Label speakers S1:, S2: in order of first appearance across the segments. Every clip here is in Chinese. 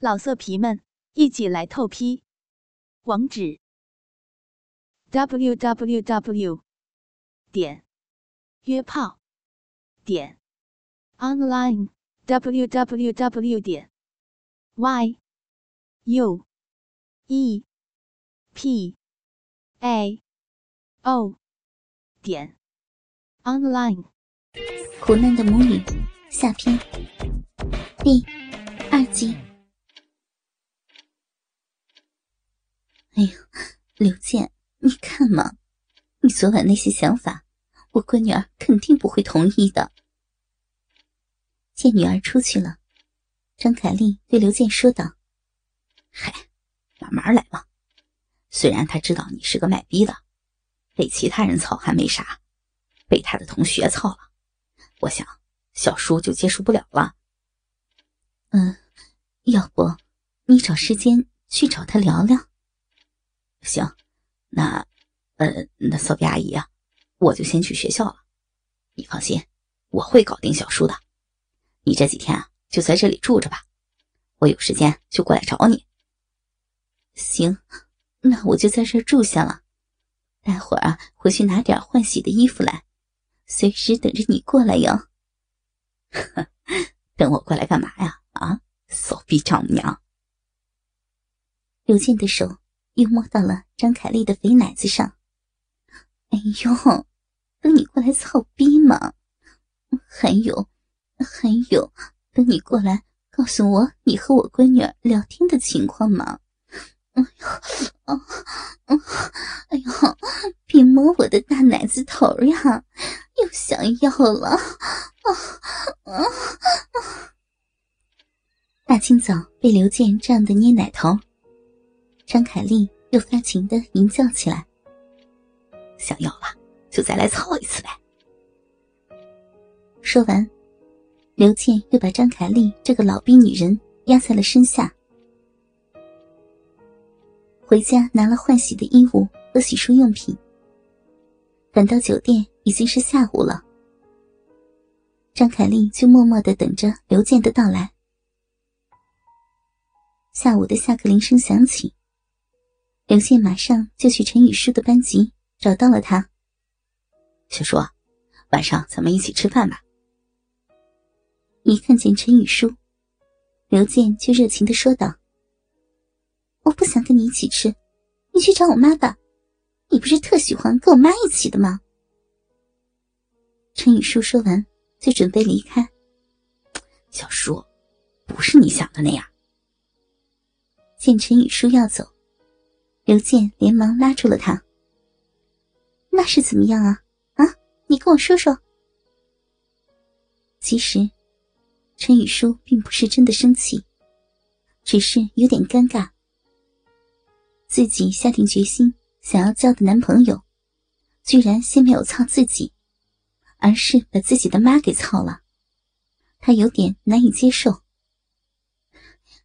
S1: 老色皮们，一起来透批！网址：w w w 点约炮点 online w w w 点 y u e p a o 点 online。
S2: 苦难的母女下篇第二集。哎呦，刘健，你看嘛，你昨晚那些想法，我闺女儿肯定不会同意的。见女儿出去了，张凯丽对刘健说道：“
S3: 嗨，慢慢来嘛。虽然他知道你是个卖逼的，被其他人操还没啥，被他的同学操了，我想小叔就接受不了了。
S2: 嗯，要不你找时间去找他聊聊。”
S3: 行，那，呃，那扫地阿姨啊，我就先去学校了。你放心，我会搞定小叔的。你这几天啊，就在这里住着吧，我有时间就过来找你。
S2: 行，那我就在这住下了。待会儿啊，回去拿点换洗的衣服来，随时等着你过来哟。
S3: 等我过来干嘛呀？啊，骚逼丈母娘！
S2: 刘健的手。又摸到了张凯丽的肥奶子上，哎呦，等你过来操逼嘛！还有，还有，等你过来告诉我你和我闺女聊天的情况嘛！哎呦，啊，哎呦，别摸我的大奶子头呀！又想要了，啊啊啊！大清早被刘健这样的捏奶头。张凯丽又发情的吟叫起来：“
S3: 想要了，就再来操一次呗。”
S2: 说完，刘健又把张凯丽这个老逼女人压在了身下。回家拿了换洗的衣物和洗漱用品，赶到酒店已经是下午了。张凯丽就默默的等着刘健的到来。下午的下课铃声响起。刘健马上就去陈雨舒的班级，找到了他。
S3: 小叔，晚上咱们一起吃饭吧。
S2: 一看见陈雨舒，刘健就热情的说道：“我不想跟你一起吃，你去找我妈吧。你不是特喜欢跟我妈一起的吗？”陈雨舒说完，就准备离开。
S3: 小叔，不是你想的那样。
S2: 见陈雨舒要走。刘健连忙拉住了他。那是怎么样啊？啊，你跟我说说。其实，陈雨舒并不是真的生气，只是有点尴尬。自己下定决心想要交的男朋友，居然先没有操自己，而是把自己的妈给操了，他有点难以接受。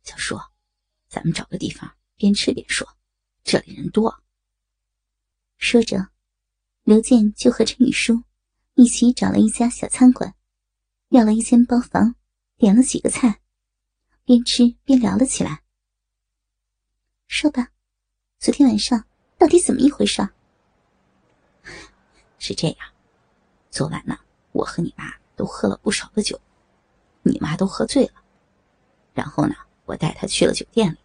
S3: 小叔，咱们找个地方边吃边说。这里人多。
S2: 说着，刘健就和陈雨舒一起找了一家小餐馆，要了一间包房，点了几个菜，边吃边聊了起来。说吧，昨天晚上到底怎么一回事？
S3: 是这样，昨晚呢，我和你妈都喝了不少的酒，你妈都喝醉了，然后呢，我带她去了酒店里。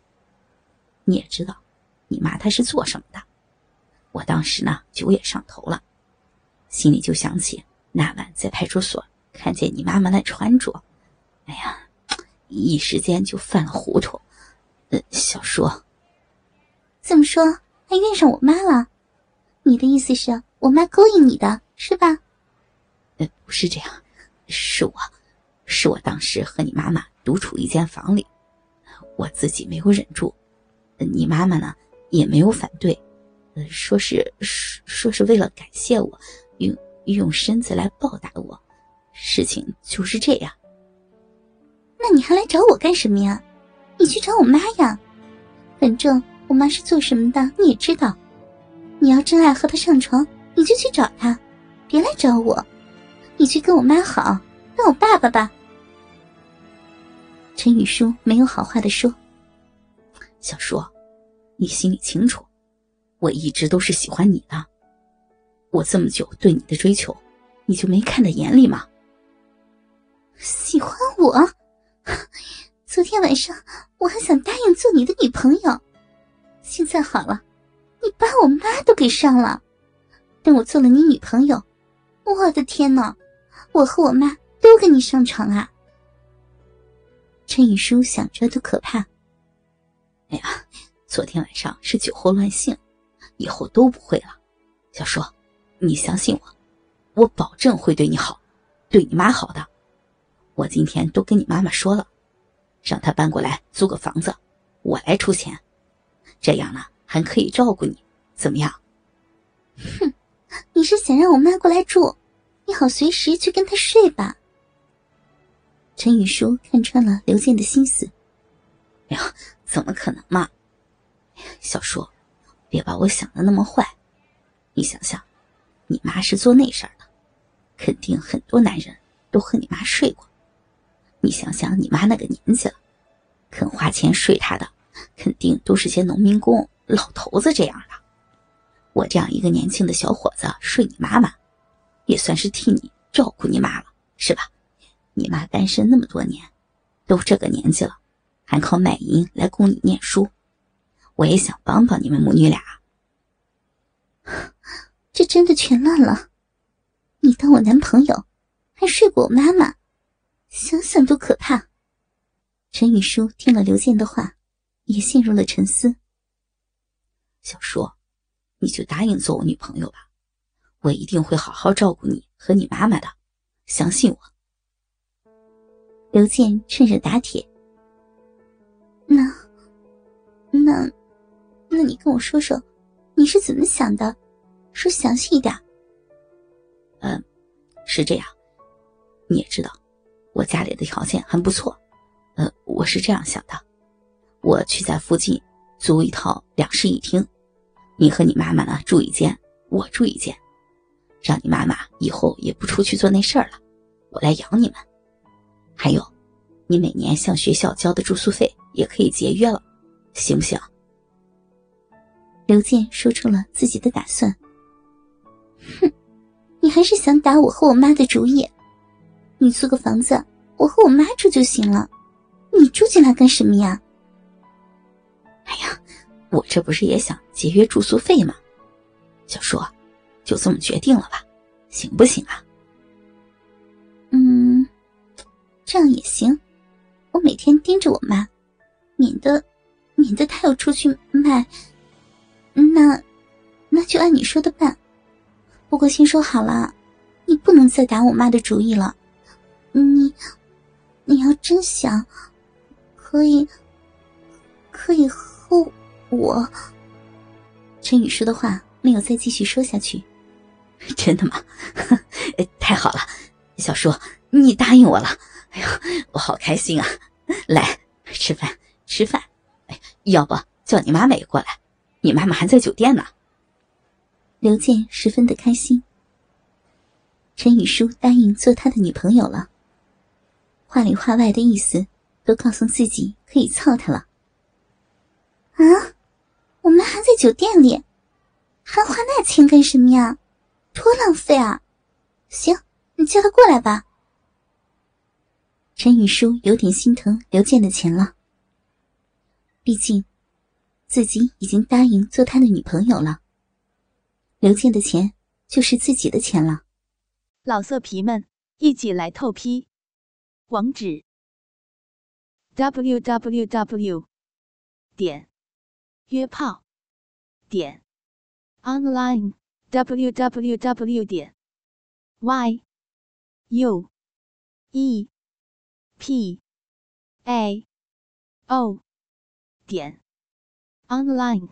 S3: 你也知道。你妈她是做什么的？我当时呢酒也上头了，心里就想起那晚在派出所看见你妈妈那穿着，哎呀，一时间就犯了糊涂。呃，小叔，
S2: 这么说还怨上我妈了？你的意思是我妈勾引你的是吧？
S3: 呃，不是这样，是我，是我当时和你妈妈独处一间房里，我自己没有忍住，你妈妈呢？也没有反对，呃，说是说说是为了感谢我，用用身子来报答我，事情就是这样。
S2: 那你还来找我干什么呀？你去找我妈呀，反正我妈是做什么的你也知道。你要真爱和她上床，你就去找她，别来找我。你去跟我妈好，当我爸爸吧。陈雨舒没有好话的说，小叔，你心里清楚，我一直都是喜欢你的。我这么久对你的追求，你就没看在眼里吗？
S4: 喜欢我？昨天晚上我还想答应做你的女朋友，现在好了，你把我妈都给上了。等我做了你女朋友，我的天哪，我和我妈都跟你上床啊！
S2: 陈雨舒想着都可怕。哎呀，昨天晚上是酒后乱性，以后都不会了。小叔，你相信我，我保证会对你好，对你妈好的。我今天都跟你妈妈说了，让她搬过来租个房子，我来出钱，这样呢还可以照顾你，怎么样？
S4: 哼，你是想让我妈过来住，你好随时去跟她睡吧。
S2: 陈雨舒看穿了刘健的心思，哎呀，怎么可能嘛！小叔，别把我想的那么坏，你想想，你妈是做那事儿的，肯定很多男人都和你妈睡过。你想想，你妈那个年纪了，肯花钱睡她的，肯定都是些农民工、老头子这样的。我这样一个年轻的小伙子睡你妈妈，也算是替你照顾你妈了，是吧？你妈单身那么多年，都这个年纪了，还靠卖淫来供你念书，我也想帮帮你们母女俩。
S4: 这真的全乱了！你当我男朋友，还睡过我妈妈？想想都可怕。
S2: 陈雨舒听了刘健的话，也陷入了沉思。小叔，你就答应做我女朋友吧，我一定会好好照顾你和你妈妈的，相信我。
S4: 刘健趁热打铁。那，那，那你跟我说说，你是怎么想的？说详细一点。
S2: 嗯，是这样，你也知道。我家里的条件还不错，呃，我是这样想的，我去在附近租一套两室一厅，你和你妈妈呢住一间，我住一间，让你妈妈以后也不出去做那事儿了，我来养你们。还有，你每年向学校交的住宿费也可以节约了，行不行？
S4: 刘健说出了自己的打算。哼，你还是想打我和我妈的主意。你租个房子，我和我妈住就行了。你住进来干什么呀？
S2: 哎呀，我这不是也想节约住宿费吗？小叔，就这么决定了吧，行不行啊？
S4: 嗯，这样也行。我每天盯着我妈，免得免得她要出去卖。那那就按你说的办。不过先说好了，你不能再打我妈的主意了。你，你要真想，可以，可以和我。
S2: 陈宇说的话没有再继续说下去。真的吗？太好了，小叔，你答应我了。哎呀，我好开心啊！来吃饭，吃饭。哎，要不叫你妈妈也过来？你妈妈还在酒店呢。刘健十分的开心。陈雨舒答应做他的女朋友了。话里话外的意思，都告诉自己可以操他了。
S4: 啊，我们还在酒店里，还花那钱干什么呀？多浪费啊！行，你叫他过来吧。
S2: 陈雨舒有点心疼刘健的钱了，毕竟自己已经答应做他的女朋友了。刘健的钱就是自己的钱了。
S1: 老色皮们，一起来透批！网址：w w w 点约炮点 online w w w 点 y u e p a o 点 online。